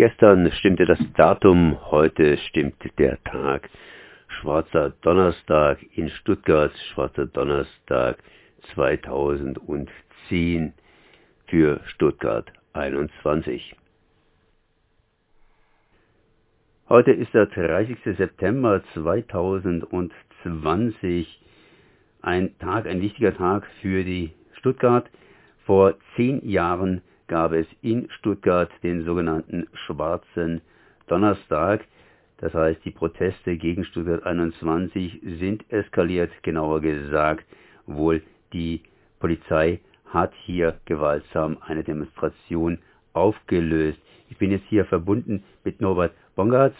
Gestern stimmte das Datum, heute stimmt der Tag. Schwarzer Donnerstag in Stuttgart, Schwarzer Donnerstag 2010 für Stuttgart 21. Heute ist der 30. September 2020, ein Tag, ein wichtiger Tag für die Stuttgart. Vor zehn Jahren gab es in Stuttgart den sogenannten Schwarzen Donnerstag. Das heißt, die Proteste gegen Stuttgart 21 sind eskaliert, genauer gesagt, wohl die Polizei hat hier gewaltsam eine Demonstration aufgelöst. Ich bin jetzt hier verbunden mit Norbert Bongartz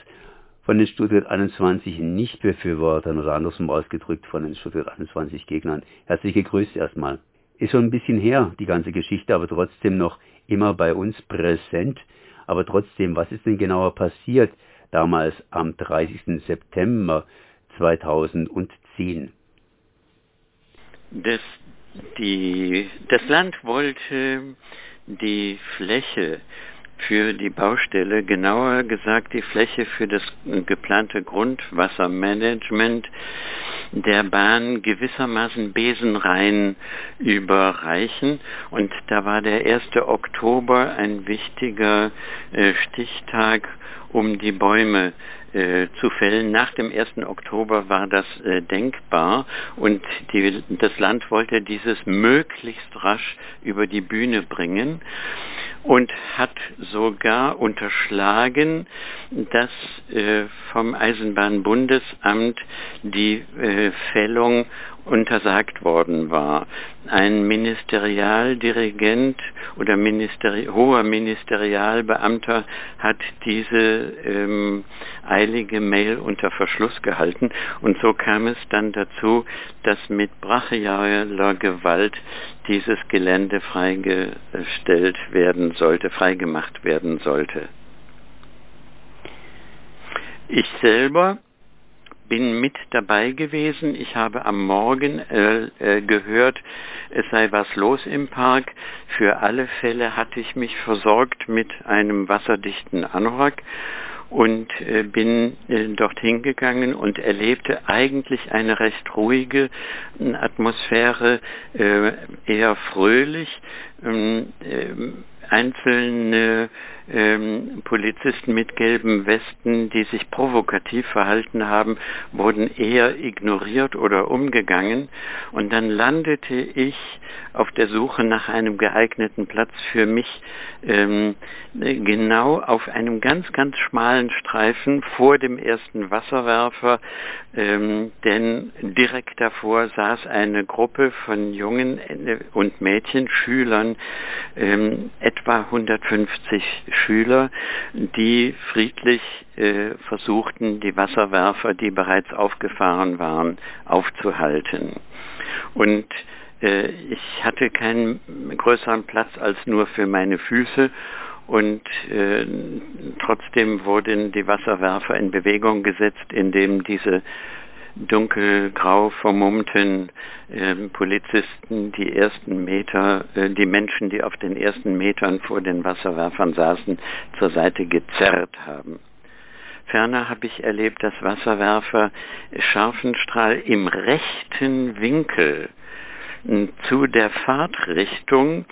von den Stuttgart 21 Nichtbefürwortern oder andersrum ausgedrückt von den Stuttgart 21 Gegnern. Herzlich gegrüßt erstmal. Ist schon ein bisschen her, die ganze Geschichte, aber trotzdem noch immer bei uns präsent. Aber trotzdem, was ist denn genauer passiert damals am 30. September 2010? Das, die, das Land wollte die Fläche für die Baustelle, genauer gesagt die Fläche für das geplante Grundwassermanagement der Bahn gewissermaßen besenrein überreichen. Und da war der 1. Oktober ein wichtiger äh, Stichtag, um die Bäume äh, zu fällen. Nach dem 1. Oktober war das äh, denkbar und die, das Land wollte dieses möglichst rasch über die Bühne bringen und hat sogar unterschlagen, dass äh, vom Eisenbahnbundesamt die äh, Fällung untersagt worden war. Ein Ministerialdirigent oder Ministeri hoher Ministerialbeamter hat diese ähm, eilige Mail unter Verschluss gehalten und so kam es dann dazu, dass mit brachialer Gewalt dieses Gelände freigestellt werden sollte, freigemacht werden sollte. Ich selber bin mit dabei gewesen. Ich habe am Morgen äh, äh, gehört, es sei was los im Park. Für alle Fälle hatte ich mich versorgt mit einem wasserdichten Anorak und äh, bin äh, dorthin gegangen und erlebte eigentlich eine recht ruhige äh, Atmosphäre, äh, eher fröhlich. Ähm, ähm, einzelne ähm, Polizisten mit gelben Westen, die sich provokativ verhalten haben, wurden eher ignoriert oder umgegangen. Und dann landete ich auf der Suche nach einem geeigneten Platz für mich ähm, genau auf einem ganz, ganz schmalen Streifen vor dem ersten Wasserwerfer, ähm, denn direkt davor saß eine Gruppe von Jungen und Mädchen, Schülern, ähm, etwa 150 Schüler, die friedlich äh, versuchten, die Wasserwerfer, die bereits aufgefahren waren, aufzuhalten. Und äh, ich hatte keinen größeren Platz als nur für meine Füße und äh, trotzdem wurden die Wasserwerfer in Bewegung gesetzt, indem diese dunkelgrau vermummten äh, Polizisten die ersten Meter, äh, die Menschen, die auf den ersten Metern vor den Wasserwerfern saßen, zur Seite gezerrt haben. Ferner habe ich erlebt, dass Wasserwerfer Scharfenstrahl im rechten Winkel zu der Fahrtrichtung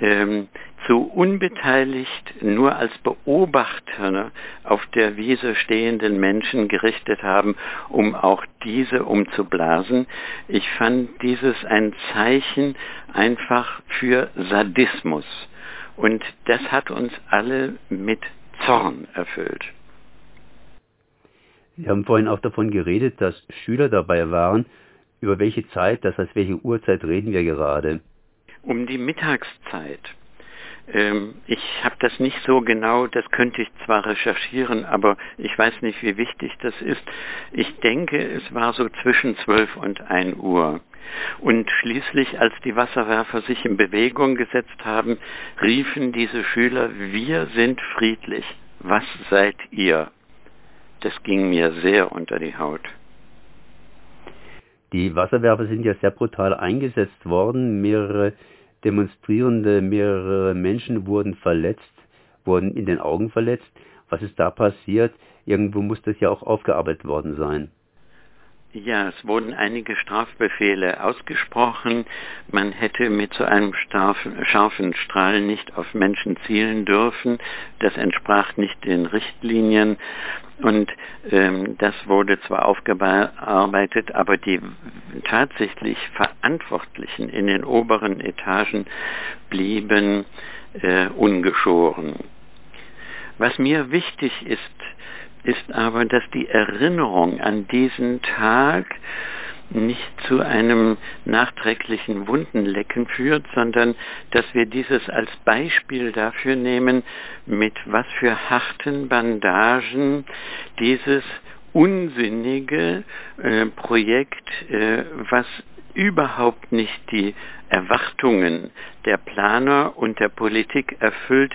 ähm, zu unbeteiligt nur als Beobachter auf der Wiese stehenden Menschen gerichtet haben, um auch diese umzublasen. Ich fand dieses ein Zeichen einfach für Sadismus. Und das hat uns alle mit Zorn erfüllt. Sie haben vorhin auch davon geredet, dass Schüler dabei waren, über welche Zeit, das heißt, welche Uhrzeit reden wir gerade? Um die Mittagszeit. Ähm, ich habe das nicht so genau, das könnte ich zwar recherchieren, aber ich weiß nicht, wie wichtig das ist. Ich denke, es war so zwischen 12 und 1 Uhr. Und schließlich, als die Wasserwerfer sich in Bewegung gesetzt haben, riefen diese Schüler, wir sind friedlich, was seid ihr? Das ging mir sehr unter die Haut. Die Wasserwerfer sind ja sehr brutal eingesetzt worden. Mehrere Demonstrierende, mehrere Menschen wurden verletzt, wurden in den Augen verletzt. Was ist da passiert? Irgendwo muss das ja auch aufgearbeitet worden sein. Ja, es wurden einige Strafbefehle ausgesprochen. Man hätte mit so einem scharfen Strahl nicht auf Menschen zielen dürfen. Das entsprach nicht den Richtlinien. Und ähm, das wurde zwar aufgearbeitet, aber die tatsächlich Verantwortlichen in den oberen Etagen blieben äh, ungeschoren. Was mir wichtig ist, ist aber, dass die Erinnerung an diesen Tag nicht zu einem nachträglichen Wundenlecken führt, sondern dass wir dieses als Beispiel dafür nehmen, mit was für harten Bandagen dieses unsinnige äh, Projekt, äh, was überhaupt nicht die Erwartungen der Planer und der Politik erfüllt,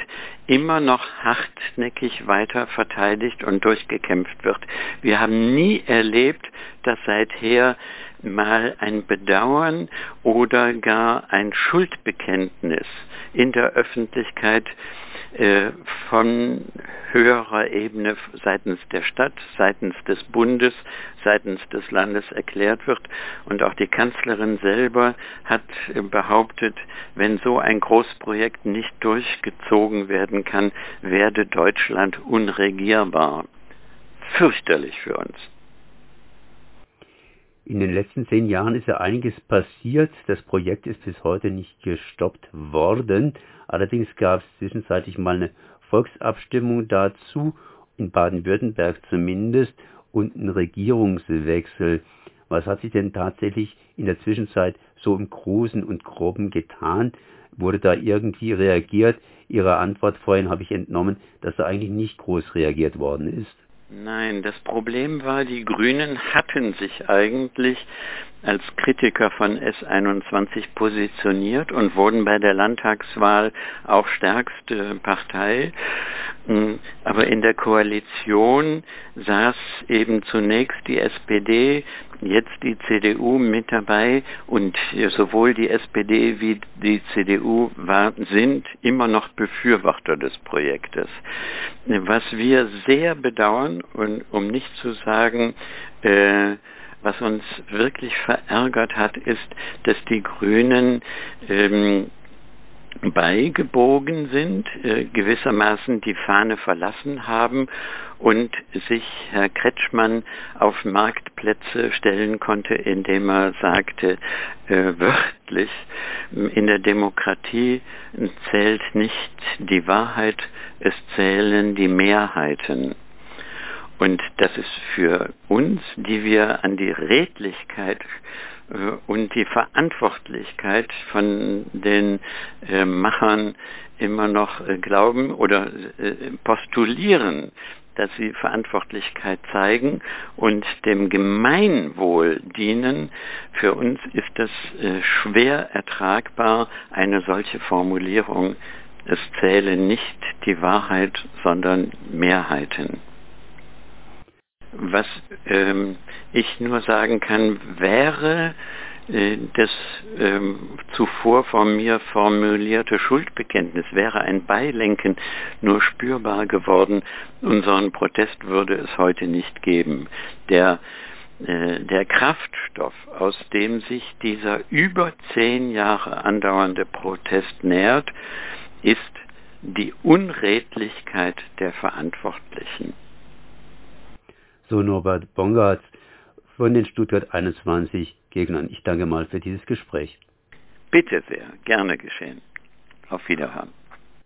immer noch hartnäckig weiter verteidigt und durchgekämpft wird. Wir haben nie erlebt, dass seither mal ein Bedauern oder gar ein Schuldbekenntnis in der Öffentlichkeit von höherer Ebene seitens der Stadt, seitens des Bundes, seitens des Landes erklärt wird. Und auch die Kanzlerin selber hat behauptet, wenn so ein Großprojekt nicht durchgezogen werden kann, werde Deutschland unregierbar. Fürchterlich für uns. In den letzten zehn Jahren ist ja einiges passiert. Das Projekt ist bis heute nicht gestoppt worden. Allerdings gab es zwischenzeitlich mal eine Volksabstimmung dazu, in Baden-Württemberg zumindest, und einen Regierungswechsel. Was hat sich denn tatsächlich in der Zwischenzeit so im Großen und Groben getan? Wurde da irgendwie reagiert? Ihre Antwort vorhin habe ich entnommen, dass da eigentlich nicht groß reagiert worden ist. Nein, das Problem war, die Grünen hatten sich eigentlich als Kritiker von S21 positioniert und wurden bei der Landtagswahl auch stärkste Partei. Hm, aber in der Koalition saß eben zunächst die SPD, jetzt die CDU mit dabei und sowohl die SPD wie die CDU war, sind immer noch Befürworter des Projektes. Was wir sehr bedauern, und um nicht zu sagen, äh, was uns wirklich verärgert hat, ist, dass die Grünen ähm, beigebogen sind, äh, gewissermaßen die Fahne verlassen haben und sich Herr Kretschmann auf Marktplätze stellen konnte, indem er sagte, äh, wörtlich, in der Demokratie zählt nicht die Wahrheit, es zählen die Mehrheiten. Und das ist für uns, die wir an die Redlichkeit und die Verantwortlichkeit von den äh, Machern immer noch äh, glauben oder äh, postulieren, dass sie Verantwortlichkeit zeigen und dem Gemeinwohl dienen. Für uns ist das äh, schwer ertragbar, eine solche Formulierung. Es zählen nicht die Wahrheit, sondern Mehrheiten. Was ähm, ich nur sagen kann, wäre äh, das ähm, zuvor von mir formulierte Schuldbekenntnis wäre ein Beilenken nur spürbar geworden. Unseren Protest würde es heute nicht geben. Der, äh, der Kraftstoff, aus dem sich dieser über zehn Jahre andauernde Protest nährt, ist die Unredlichkeit der Verantwortlichen so Norbert Bongartz von den Stuttgart 21 Gegnern. Ich danke mal für dieses Gespräch. Bitte sehr, gerne geschehen. Auf Wiederhören.